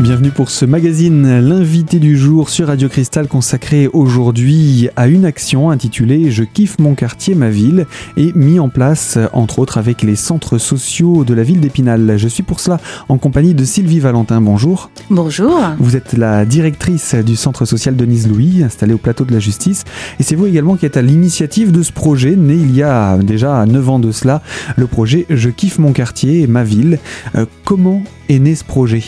Bienvenue pour ce magazine, l'invité du jour sur Radio Cristal consacré aujourd'hui à une action intitulée Je kiffe mon quartier, ma ville et mis en place entre autres avec les centres sociaux de la ville d'Épinal. Je suis pour cela en compagnie de Sylvie Valentin. Bonjour. Bonjour. Vous êtes la directrice du centre social Denise Louis installé au plateau de la justice et c'est vous également qui êtes à l'initiative de ce projet né il y a déjà 9 ans de cela, le projet Je kiffe mon quartier, ma ville. Euh, comment est né ce projet?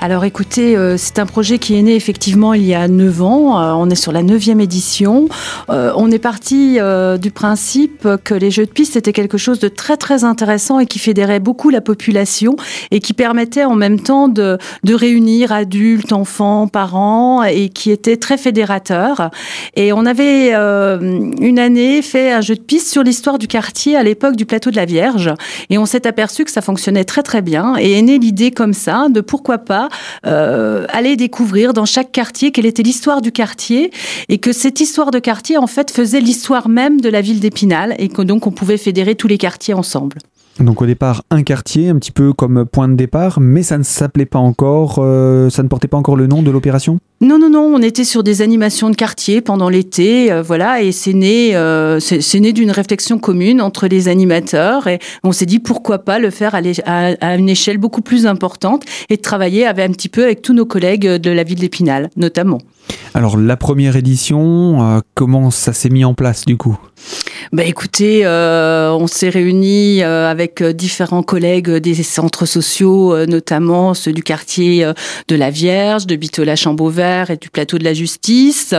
Alors écoutez, euh, c'est un projet qui est né effectivement il y a 9 ans. Euh, on est sur la 9e édition. Euh, on est parti du principe que les jeux de piste étaient quelque chose de très très intéressant et qui fédérait beaucoup la population et qui permettait en même temps de, de réunir adultes, enfants, parents et qui était très fédérateur. Et on avait une année fait un jeu de piste sur l'histoire du quartier à l'époque du plateau de la Vierge et on s'est aperçu que ça fonctionnait très très bien et est née l'idée comme ça de pourquoi pas euh, aller découvrir dans chaque quartier quelle était l'histoire du quartier et que cette histoire de quartier en fait faisait l'histoire même de la ville d'Épinal et que donc on pouvait fédérer tous les quartiers ensemble. Donc au départ un quartier, un petit peu comme point de départ, mais ça ne s'appelait pas encore, euh, ça ne portait pas encore le nom de l'opération? Non, non, non, on était sur des animations de quartier pendant l'été, euh, voilà, et c'est né, euh, c'est né d'une réflexion commune entre les animateurs, et on s'est dit pourquoi pas le faire à, à, une échelle beaucoup plus importante et travailler avec, un petit peu avec tous nos collègues de la ville d'Épinal, notamment. Alors la première édition, comment ça s'est mis en place du coup? Bah écoutez, euh, on s'est réunis euh, avec euh, différents collègues des centres sociaux, notamment ceux du quartier de la Vierge, de Bitola-Chambauvert et du plateau de la Justice.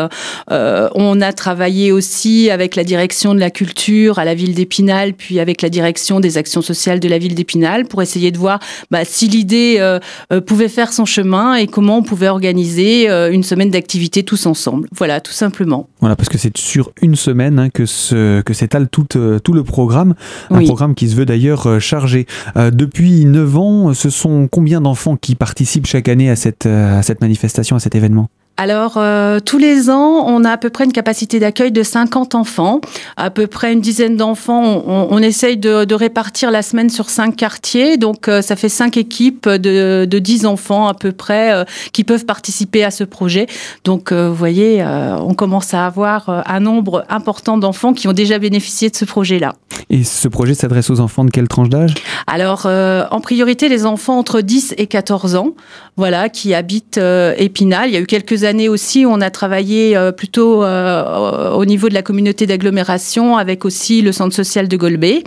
on a travaillé aussi avec la direction de la culture à la ville d'Épinal, puis avec la direction des actions sociales de la ville d'Épinal pour essayer de voir bah, si l'idée pouvait faire son chemin et comment on pouvait organiser une semaine d'activité tous ensemble. Voilà, tout simplement. Voilà, parce que c'est sur une semaine hein, que ce que s'étale tout, euh, tout le programme, un programme qui se veut d'ailleurs euh, chargé. Euh, depuis 9 ans, ce sont combien d'enfants qui participent chaque année à cette, à cette manifestation, à cet événement? Alors, euh, tous les ans, on a à peu près une capacité d'accueil de 50 enfants, à peu près une dizaine d'enfants. On, on, essaye de, de, répartir la semaine sur cinq quartiers, donc euh, ça fait cinq équipes de, de 10 enfants à peu près euh, qui peuvent participer à ce projet. Donc, vous voyez, on commence à avoir un nombre important d'enfants qui ont déjà bénéficié de ce projet-là. Et ce projet s'adresse aux enfants de quelle tranche d'âge? Alors, en priorité, les enfants entre 10 et 14 ans, voilà, qui habitent Épinal. Il y a eu quelques années aussi, on a travaillé euh, plutôt euh, au niveau de la communauté d'agglomération avec aussi le centre social de Golbet.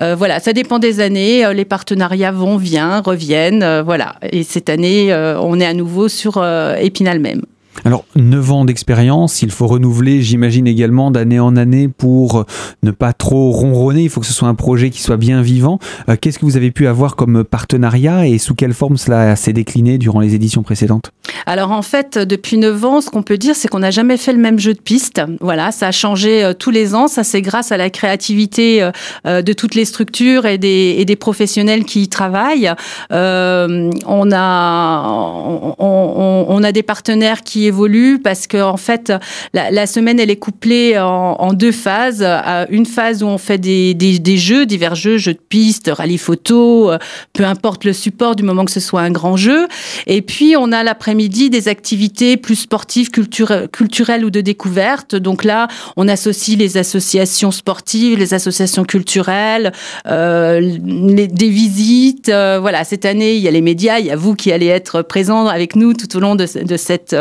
Euh, voilà, ça dépend des années. Les partenariats vont, viennent, reviennent. voilà. Et cette année, on est à nouveau sur Épinal même. Alors, 9 ans d'expérience, il faut renouveler, j'imagine également, d'année en année pour ne pas trop ronronner. Il faut que ce soit un projet qui soit bien vivant. Euh, qu'est-ce que vous avez pu avoir comme partenariat et sous quelle forme cela s'est décliné durant les éditions précédentes? Alors, en fait, depuis 9 ans, ce qu'on peut dire, c'est qu'on n'a jamais fait le même jeu de piste. Voilà, ça a changé euh, tous les ans. Ça, c'est grâce à la créativité euh, de toutes les structures et des, professionnels qui y travaillent. on, a, on, on a des partenaires qui évolue parce que en fait la, semaine elle est couplée en, deux phases. Une phase où on fait des, des, jeux, divers jeux, jeux de piste, rallye photo, euh, peu importe le support du moment que ce soit un grand jeu. Et puis on a l'après-midi des activités plus sportives, culturelles ou de découverte. Donc là on associe les associations sportives, les associations culturelles, euh, des visites. Euh, voilà cette année il y a les médias, il y a vous qui allez être présents avec nous tout au long de, de cette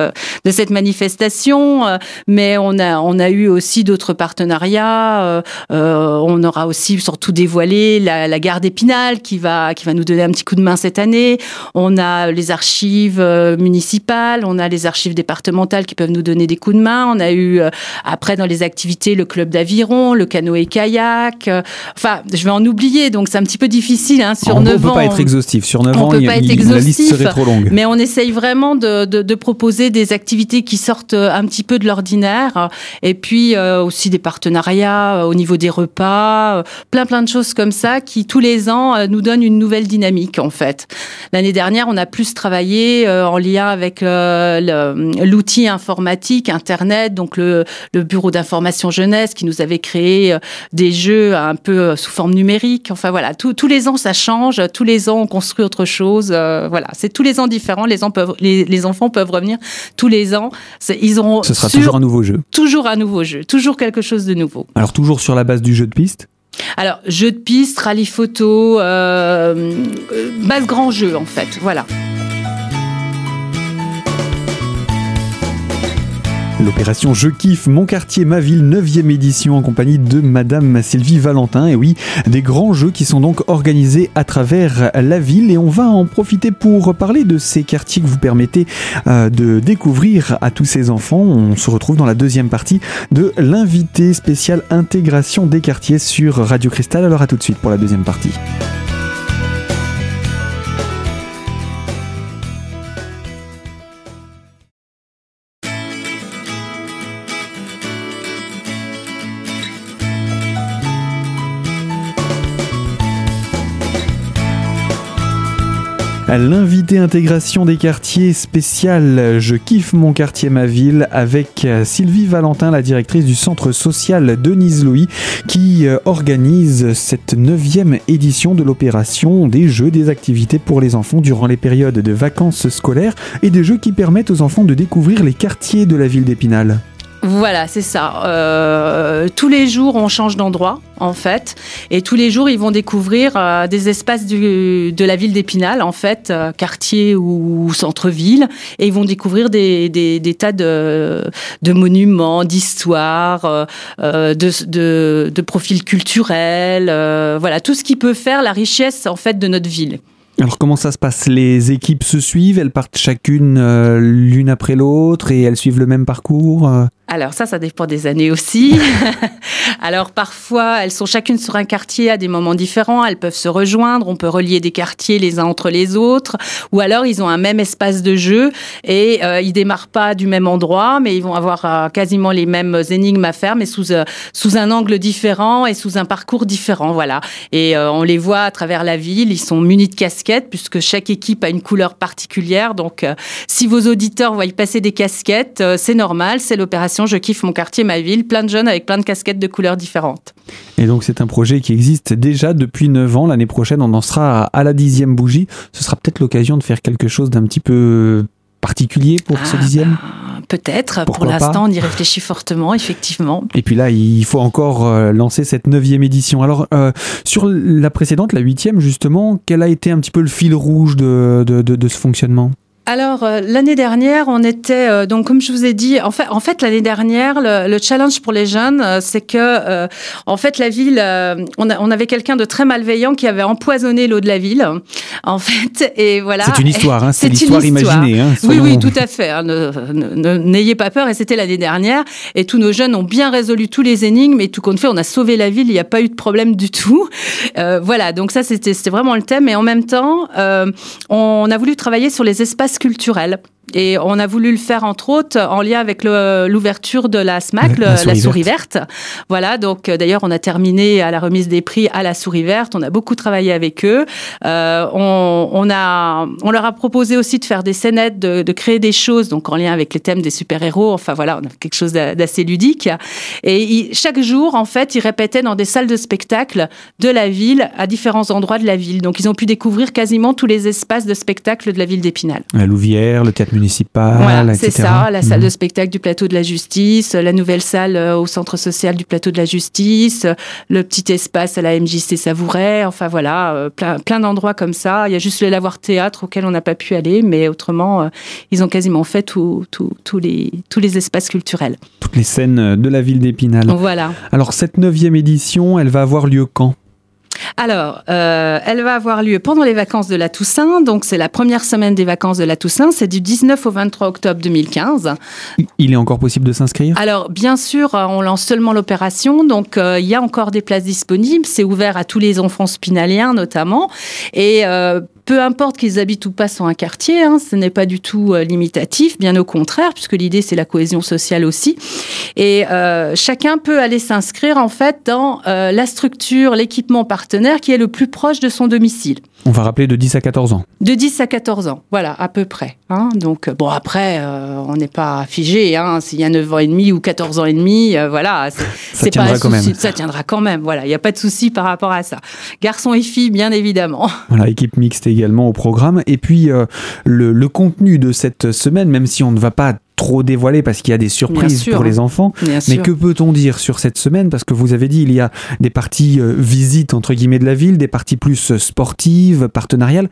de cette manifestation, euh, mais on a, on a eu aussi d'autres partenariats. Euh, euh, on aura aussi surtout dévoilé la, la gare d'Épinal qui va, qui va nous donner un petit coup de main cette année. On a les archives municipales, on a les archives départementales qui peuvent nous donner des coups de main. On a eu après dans les activités le club d'aviron, le canoë-kayak. Enfin, je vais en oublier, donc c'est un petit peu difficile hein, sur 9 ans. On ne peut pas être exhaustif. Sur 9 ans, la liste serait trop longue. Mais on essaye vraiment de, de, de proposer des activités qui sortent un petit peu de l'ordinaire, et puis aussi des partenariats au niveau des repas, plein plein de choses comme ça qui tous les ans nous donnent une nouvelle dynamique en fait. L'année dernière, on a plus travaillé en lien avec l'outil informatique, Internet, donc le, bureau d'information jeunesse qui nous avait créé des jeux un peu sous forme numérique. Enfin voilà, tous les ans ça change, tous les ans on construit autre chose. Euh, voilà, c'est tous les ans différent. Les, les, enfants peuvent revenir tous les ans. Ils auront Ce sera toujours un nouveau jeu. Toujours un nouveau jeu, toujours quelque chose de nouveau. Alors toujours sur la base du jeu de piste alors, jeu de piste, rallye photo, euh, euh, base grand jeu en fait, voilà. L'opération Je kiffe mon quartier, ma ville, 9e édition en compagnie de Madame Sylvie Valentin. Et oui, des grands jeux qui sont donc organisés à travers la ville. Et on va en profiter pour parler de ces quartiers que vous permettez euh, de découvrir à tous ces enfants. On se retrouve dans la deuxième partie de l'invité spécial intégration des quartiers sur Radio Cristal. Alors à tout de suite pour la deuxième partie. L'invité intégration des quartiers spécial Je kiffe mon quartier, ma ville avec Sylvie Valentin, la directrice du centre social Denise Louis, qui euh, organise cette neuvième édition de l'opération des jeux, des activités pour les enfants durant les périodes de vacances scolaires et des jeux qui permettent aux enfants de découvrir les quartiers de la ville d'Épinal. Voilà, c'est ça. Euh, tous les jours, on change d'endroit, en fait. Et tous les jours, ils vont découvrir euh, des espaces de la ville d'Épinal, en fait, euh, quartier ou, centre-ville. Et ils vont découvrir des, tas de, monuments, d'histoires, de, de, profils culturels. voilà, tout ce qui peut faire la richesse, en fait, de notre ville. Alors comment ça se passe? Les équipes se suivent, elles partent chacune l'une après l'autre et elles suivent le même parcours Alors ça, ça dépend des années aussi. Alors parfois, elles sont chacune sur un quartier à des moments différents, elles peuvent se rejoindre, on peut relier des quartiers les uns entre les autres, ou alors ils ont un même espace de jeu et euh, ils démarrent pas du même endroit, mais ils vont avoir quasiment les mêmes énigmes à faire, mais sous, sous un angle différent et sous un parcours différent, voilà. Et on les voit à travers la ville, ils sont munis de casquettes puisque chaque équipe a une couleur particulière. Donc, euh, si vos auditeurs voient passer des casquettes, euh, c'est normal, c'est l'opération Je kiffe mon quartier, ma ville, plein de jeunes avec plein de casquettes de couleurs différentes. Et donc, c'est un projet qui existe déjà depuis 9 ans. L'année prochaine, on en sera à la dixième bougie. Ce sera peut-être l'occasion de faire quelque chose d'un petit peu particulier pour ce ah, dixième bah, Peut-être. Pour l'instant, on y réfléchit fortement, effectivement. Et puis là, il faut encore euh, lancer cette neuvième édition. Alors, euh, sur la précédente, la huitième, justement, quel a été un petit peu le fil rouge de, de ce fonctionnement? Alors euh, l'année dernière, on était euh, donc comme je vous ai dit, en fait, en fait l'année dernière, le, challenge pour les jeunes, euh, c'est que en fait la ville, on, on, avait quelqu'un de très malveillant qui avait empoisonné l'eau de la ville, en fait, et voilà. C'est une histoire, hein, c'est l'histoire imaginée. Hein, oui, oui, tout à fait. Hein, n'ayez pas peur, et c'était l'année dernière, et tous nos jeunes ont bien résolu tous les énigmes, et tout compte fait, on a sauvé la ville, il n'y a pas eu de problème du tout. voilà, donc ça c'était vraiment le thème, et en même temps, on a voulu travailler sur les espaces culturelle. Et on a voulu le faire entre autres en lien avec l'ouverture de la SMAC, la, souris, verte. Voilà, donc euh, d'ailleurs on a terminé à la remise des prix à la souris verte. On a beaucoup travaillé avec eux. Euh, on, a, on leur a proposé aussi de faire des scénettes, de, créer des choses, donc en lien avec les thèmes des super-héros. Enfin voilà, on a quelque chose d'assez ludique. Et chaque jour, en fait, ils répétaient dans des salles de spectacle de la ville à différents endroits de la ville. Donc ils ont pu découvrir quasiment tous les espaces de spectacle de la ville d'Épinal. La Louvière, le théâtre municipale. Voilà, c'est ça, la salle de mhm. spectacle du plateau de la justice, la nouvelle salle euh, au centre social du plateau de la justice, le petit espace à la MJC Savouret, enfin voilà, euh, plein, plein d'endroits comme ça. Il y a juste le lavoir théâtre auquel on n'a pas pu aller, mais autrement, euh, ils ont quasiment fait tous les, tous les espaces culturels. Toutes les scènes de la ville d'Épinal. Voilà. Alors cette neuvième édition, elle va avoir lieu quand? Alors, euh, elle va avoir lieu pendant les vacances de la Toussaint. Donc, c'est la première semaine des vacances de la Toussaint. C'est du 19 au 23 octobre 2015. Il est encore possible de s'inscrire? Alors, bien sûr, on lance seulement l'opération. Donc, euh, il y a encore des places disponibles. C'est ouvert à tous les enfants spinaliens, notamment. Et euh, peu importe qu'ils habitent ou pas sur un quartier, hein, ce n'est pas du tout euh, limitatif, bien au contraire, puisque l'idée c'est la cohésion sociale aussi. Et euh, chacun peut aller s'inscrire en fait dans euh, la structure, l'équipement partenaire qui est le plus proche de son domicile. On va rappeler de 10 à 14 ans. De 10 à 14 ans, voilà, à peu près. Hein. Donc, bon, après, on n'est pas figé. Hein. S'il y a 9 ans et demi ou 14 ans et demi, voilà, c'est pas un souci. Ça tiendra quand même. Voilà, il n'y a pas de souci par rapport à ça. Garçons et filles, bien évidemment. Voilà, équipe mixte également au programme. Et puis, le, le contenu de cette semaine, même si on ne va pas trop dévoiler parce qu'il y a des surprises pour les enfants. Mais que peut-on dire sur cette semaine? Parce que vous avez dit, il y a des parties euh, visites entre guillemets de la ville, des parties plus euh, sportives, partenariales.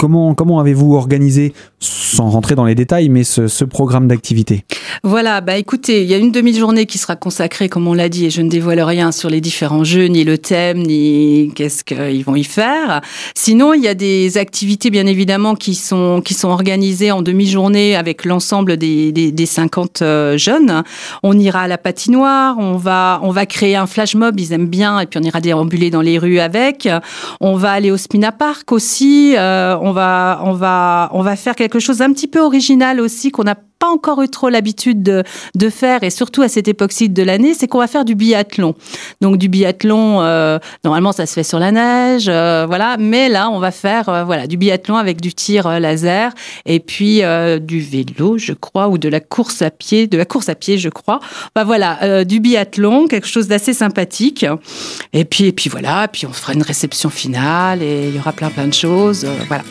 Comment, comment avez-vous organisé, sans rentrer dans les détails, mais ce, programme d'activité? Voilà, bah écoutez, il y a une demi-journée qui sera consacrée, comme on l'a dit, et je ne dévoile rien sur les différents jeux, ni le thème, ni qu'est-ce qu'ils vont y faire. Sinon, il y a des activités, bien évidemment, qui sont, qui sont organisées en demi-journée avec l'ensemble des, des, des, 50 euh, jeunes. On ira à la patinoire, on va, on va créer un flash mob, ils aiment bien, et puis on ira déambuler dans les rues avec. On va aller au Spina Park aussi. Euh, va, on va, on va faire quelque chose d'un petit peu original aussi qu'on n'a pas encore eu trop l'habitude de, de, faire, et surtout à cette époque-ci de l'année, c'est qu'on va faire du biathlon. Donc du biathlon, euh, normalement ça se fait sur la neige, euh, voilà, mais là on va faire euh, voilà du biathlon avec du tir laser et puis du vélo, je crois, ou de la course à pied, de la course à pied, je crois. Bah voilà, du biathlon, quelque chose d'assez sympathique. Et puis et puis voilà, puis on fera une réception finale et il y aura plein plein de choses, voilà.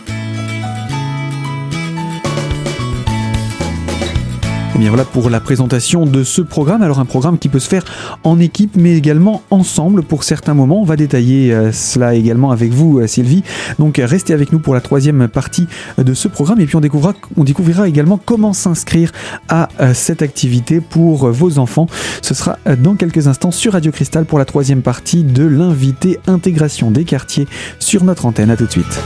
Eh bien voilà pour la présentation de ce programme. Alors un programme qui peut se faire en équipe mais également ensemble pour certains moments. On va détailler euh, cela également avec vous euh, Sylvie. Donc restez avec nous pour la troisième partie de ce programme et puis on découvrira, on découvrira également comment s'inscrire à euh, cette activité pour vos enfants. Ce sera dans quelques instants sur Radio Cristal pour la troisième partie de l'invité intégration des quartiers sur notre antenne. À tout de suite.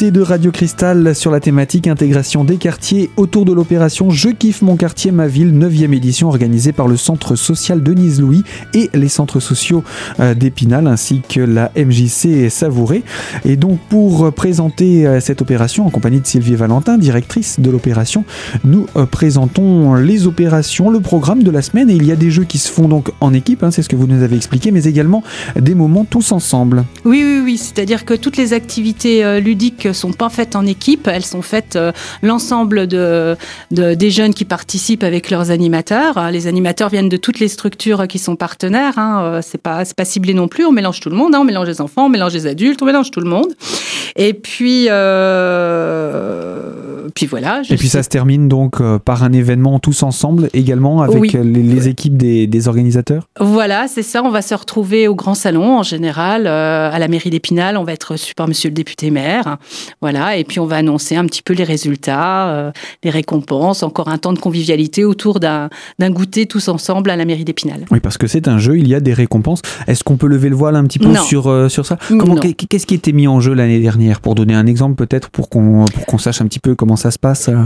De Radio Cristal sur la thématique intégration des quartiers autour de l'opération Je kiffe mon quartier, ma ville, 9e édition organisée par le centre social Denise Louis et les centres sociaux euh, d'Épinal ainsi que la MJC Savouré. Et donc pour présenter euh, cette opération en compagnie de Sylvie Valentin, directrice de l'opération, nous euh, présentons les opérations, le programme de la semaine et il y a des jeux qui se font donc en équipe, hein, c'est ce que vous nous avez expliqué, mais également des moments tous ensemble. Oui, oui, oui, c'est-à-dire que toutes les activités ludiques sont pas faites en équipe, elles sont faites euh, l'ensemble de, des jeunes qui participent avec leurs animateurs. Les animateurs viennent de toutes les structures qui sont partenaires. Hein. Euh, c'est pas pas ciblé non plus. On mélange tout le monde. Hein. On mélange les enfants, on mélange les adultes, on mélange tout le monde. Et puis euh, puis voilà. Et puis ça se termine donc par un événement tous ensemble également avec les, équipes des, des, organisateurs? Voilà, c'est ça. On va se retrouver au grand salon en général à la mairie d'Épinal. On va être reçu par Monsieur le député maire voilà, et puis on va annoncer un petit peu les résultats, euh, les récompenses, encore un temps de convivialité autour d'un goûter tous ensemble à la mairie d'Épinal. Oui, parce que c'est un jeu, il y a des récompenses. Est-ce qu'on peut lever le voile un petit peu sur, euh, sur ça? Qu'est-ce qui était mis en jeu l'année dernière? Pour donner un exemple peut-être, pour qu'on sache un petit peu comment ça se passe euh?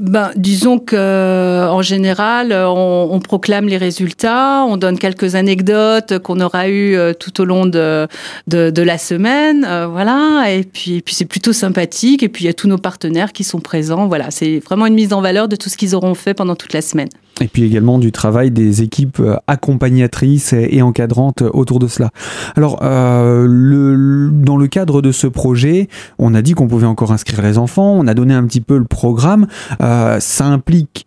Ben, disons que euh, en général, on, on, proclame les résultats, on donne quelques anecdotes qu'on aura eues euh, tout au long de, de, de la semaine, euh, voilà. Et puis, puis c'est plutôt sympathique. Et puis il y a tous nos partenaires qui sont présents. Voilà, c'est vraiment une mise en valeur de tout ce qu'ils auront fait pendant toute la semaine. Et puis également du travail des équipes accompagnatrices et encadrantes autour de cela. Alors, euh, dans le cadre de ce projet, on a dit qu'on pouvait encore inscrire les enfants, on a donné un petit peu le programme. Euh, ça implique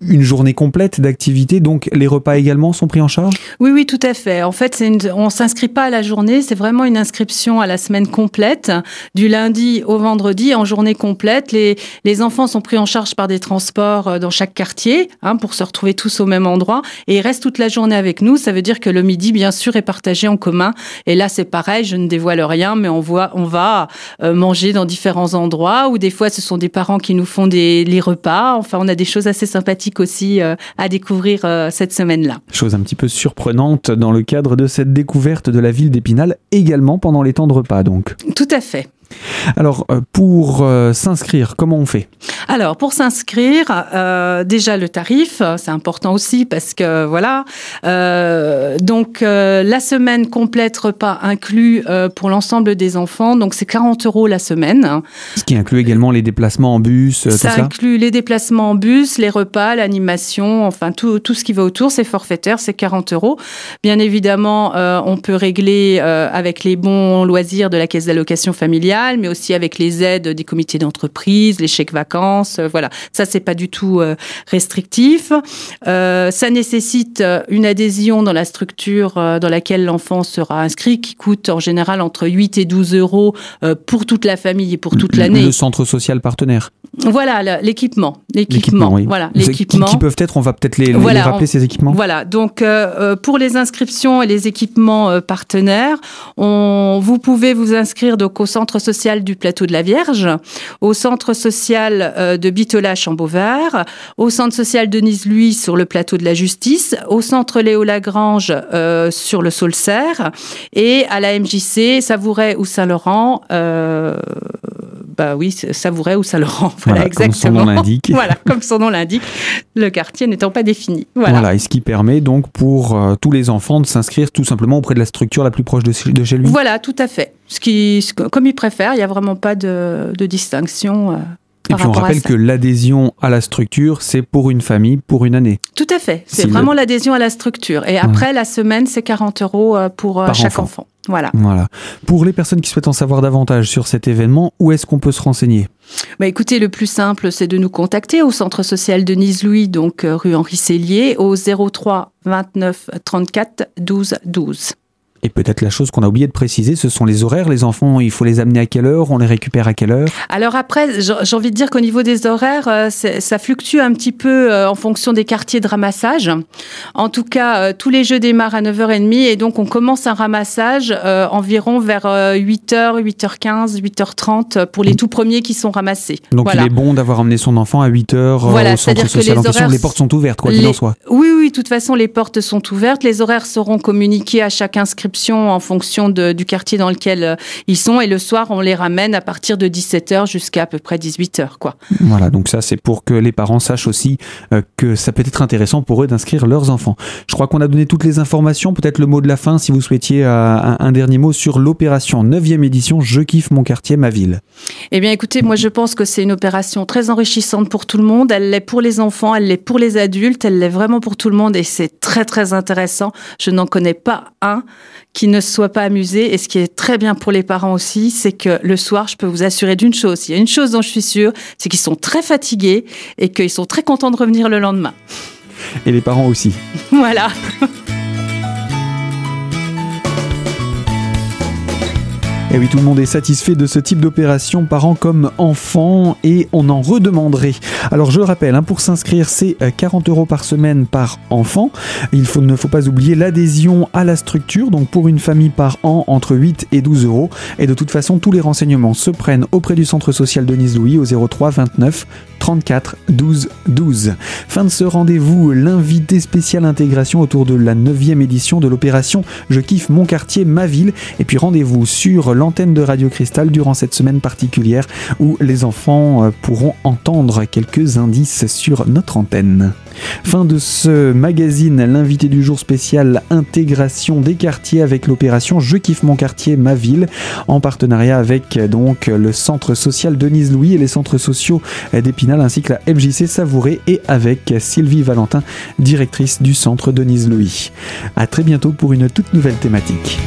une journée complète d'activité, donc les repas également sont pris en charge? Oui, oui, tout à fait. En fait, une, on s'inscrit pas à la journée, c'est vraiment une inscription à la semaine complète, du lundi au vendredi en journée complète. Les, les enfants sont pris en charge par des transports euh, dans chaque quartier hein, pour se retrouver tous au même endroit et ils restent toute la journée avec nous. Ça veut dire que le midi, bien sûr, est partagé en commun. Et là, c'est pareil, je ne dévoile rien, mais on, voit, on va euh, manger dans différents endroits ou des fois, ce sont des parents qui nous font des, les repas. Enfin, on a des choses assez sympathiques aussi à découvrir cette semaine-là. Chose un petit peu surprenante dans le cadre de cette découverte de la ville d'Épinal, également pendant les temps de repas donc. Tout à fait. Alors, euh, pour euh, s'inscrire, comment on fait? Alors, pour s'inscrire, euh, déjà le tarif, c'est important aussi parce que voilà. donc, la semaine complète repas inclus pour l'ensemble des enfants, donc c'est 40 euros la semaine. Ce qui inclut également les déplacements en bus, tout ça inclut les déplacements en bus, les repas, l'animation, enfin tout, tout ce qui va autour, c'est forfaitaire, c'est 40 euros. Bien évidemment, on peut régler avec les bons loisirs de la caisse d'allocation familiale mais aussi avec les aides des comités d'entreprise, les chèques vacances. Euh, voilà, ça c'est pas du tout euh, restrictif. Euh, ça nécessite une adhésion dans la structure dans laquelle l'enfant sera inscrit, qui coûte en général entre 8 et 12 euros pour toute la famille et pour toute l'année. Le centre social partenaire. Voilà, l'équipement. L'équipement, oui. voilà, l'équipement. Qui, peuvent être, on va peut-être les, rappeler, ces équipements Voilà, donc pour les inscriptions et les équipements partenaires, on, vous pouvez vous inscrire donc, au centre social du plateau de la Vierge, au centre social euh, de Bitolache en Beauvert, au centre social Denise-Louis sur le plateau de la Justice, au centre Léo Lagrange euh, sur le Saulcerre et à la MJC Savouret ou Saint-Laurent. Euh, bah oui, Savouret ou Saint-Laurent. Voilà, exactement. Comme son nom l'indique. voilà, comme son nom l'indique, le quartier n'étant pas défini. Voilà. et ce qui permet donc pour tous les enfants de s'inscrire tout simplement auprès de la structure la plus proche de, de chez lui. Voilà, tout à fait. Ce qui, comme ils préfèrent, il n'y a vraiment pas de, distinction. Euh, et puis on rappelle que l'adhésion à la structure, c'est pour une famille, pour une année. Tout à fait. C'est vraiment l'adhésion à la structure. Et après, la semaine, c'est 40 euros euh, pour euh, chaque enfant. Voilà. voilà. Pour les personnes qui souhaitent en savoir davantage sur cet événement, où est-ce qu'on peut se renseigner? Bah écoutez, le plus simple, c'est de nous contacter au centre social Denise Louis, donc rue Henri Cellier, au 03 29 34 12 12. Et peut-être la chose qu'on a oublié de préciser, ce sont les horaires. Les enfants, il faut les amener à quelle heure On les récupère à quelle heure? Alors après, j'ai envie de dire qu'au niveau des horaires, euh, ça fluctue un petit peu euh, en fonction des quartiers de ramassage. En tout cas, euh, tous les jeux démarrent à 9h30 et donc on commence un ramassage environ vers 8h, 8h15, 8h30 pour les tout premiers qui sont ramassés. Donc il est bon d'avoir emmené son enfant à 8h au centre social en question. Les portes sont ouvertes, quoi qu'il en soit. Oui, oui, de toute façon, les portes sont ouvertes. Les horaires seront communiqués à chaque inscription en fonction du quartier dans lequel euh, ils sont. Et le soir, on les ramène à partir de 17h jusqu'à à peu près 18h. Quoi. Voilà, donc ça, c'est pour que les parents sachent aussi euh, que ça peut être intéressant pour eux d'inscrire leurs enfants. Je crois qu'on a donné toutes les informations. Peut-être le mot de la fin, si vous souhaitiez euh, un, dernier mot sur l'opération 9e édition Je kiffe mon quartier, ma ville. Eh bien, écoutez, moi, je pense que c'est une opération très enrichissante pour tout le monde. Elle l'est pour les enfants, elle l'est pour les adultes, elle l'est vraiment pour tout le monde et c'est très, très intéressant. Je n'en connais pas un qui ne soit pas amusé. Et ce qui est très bien pour les parents aussi, c'est que le soir, je peux vous assurer d'une chose. Il y a une chose dont je suis sûre, c'est qu'ils sont très fatigués et qu'ils sont très contents de revenir le lendemain. Et les parents aussi. Voilà. Et oui, tout le monde est satisfait de ce type d'opération, parents comme enfants, et on en redemanderait. Alors je le rappelle, hein, pour s'inscrire, c'est 40 euh, euros par semaine par enfant. Il ne faut pas oublier l'adhésion à la structure, donc pour une famille par an, entre 8 et 12 euros. Et de toute façon, tous les renseignements se prennent auprès du centre social Denise Louis au 03 29 34 12 12. Fin de ce rendez-vous, l'invité spécial intégration autour de la 9e édition de l'opération Je kiffe mon quartier, ma ville. Et puis rendez-vous sur l'antenne de Radio Cristal durant cette semaine particulière où les enfants euh, pourront entendre quelques indices sur notre antenne. Fin de ce magazine, l'invité du jour spécial intégration des quartiers avec l'opération Je kiffe mon quartier, ma ville, en partenariat avec donc le centre social Denise Louis et les centres sociaux d'Épinal ainsi que la MJC Savouré et avec Sylvie Valentin, directrice du centre Denise Louis. A très bientôt pour une toute nouvelle thématique.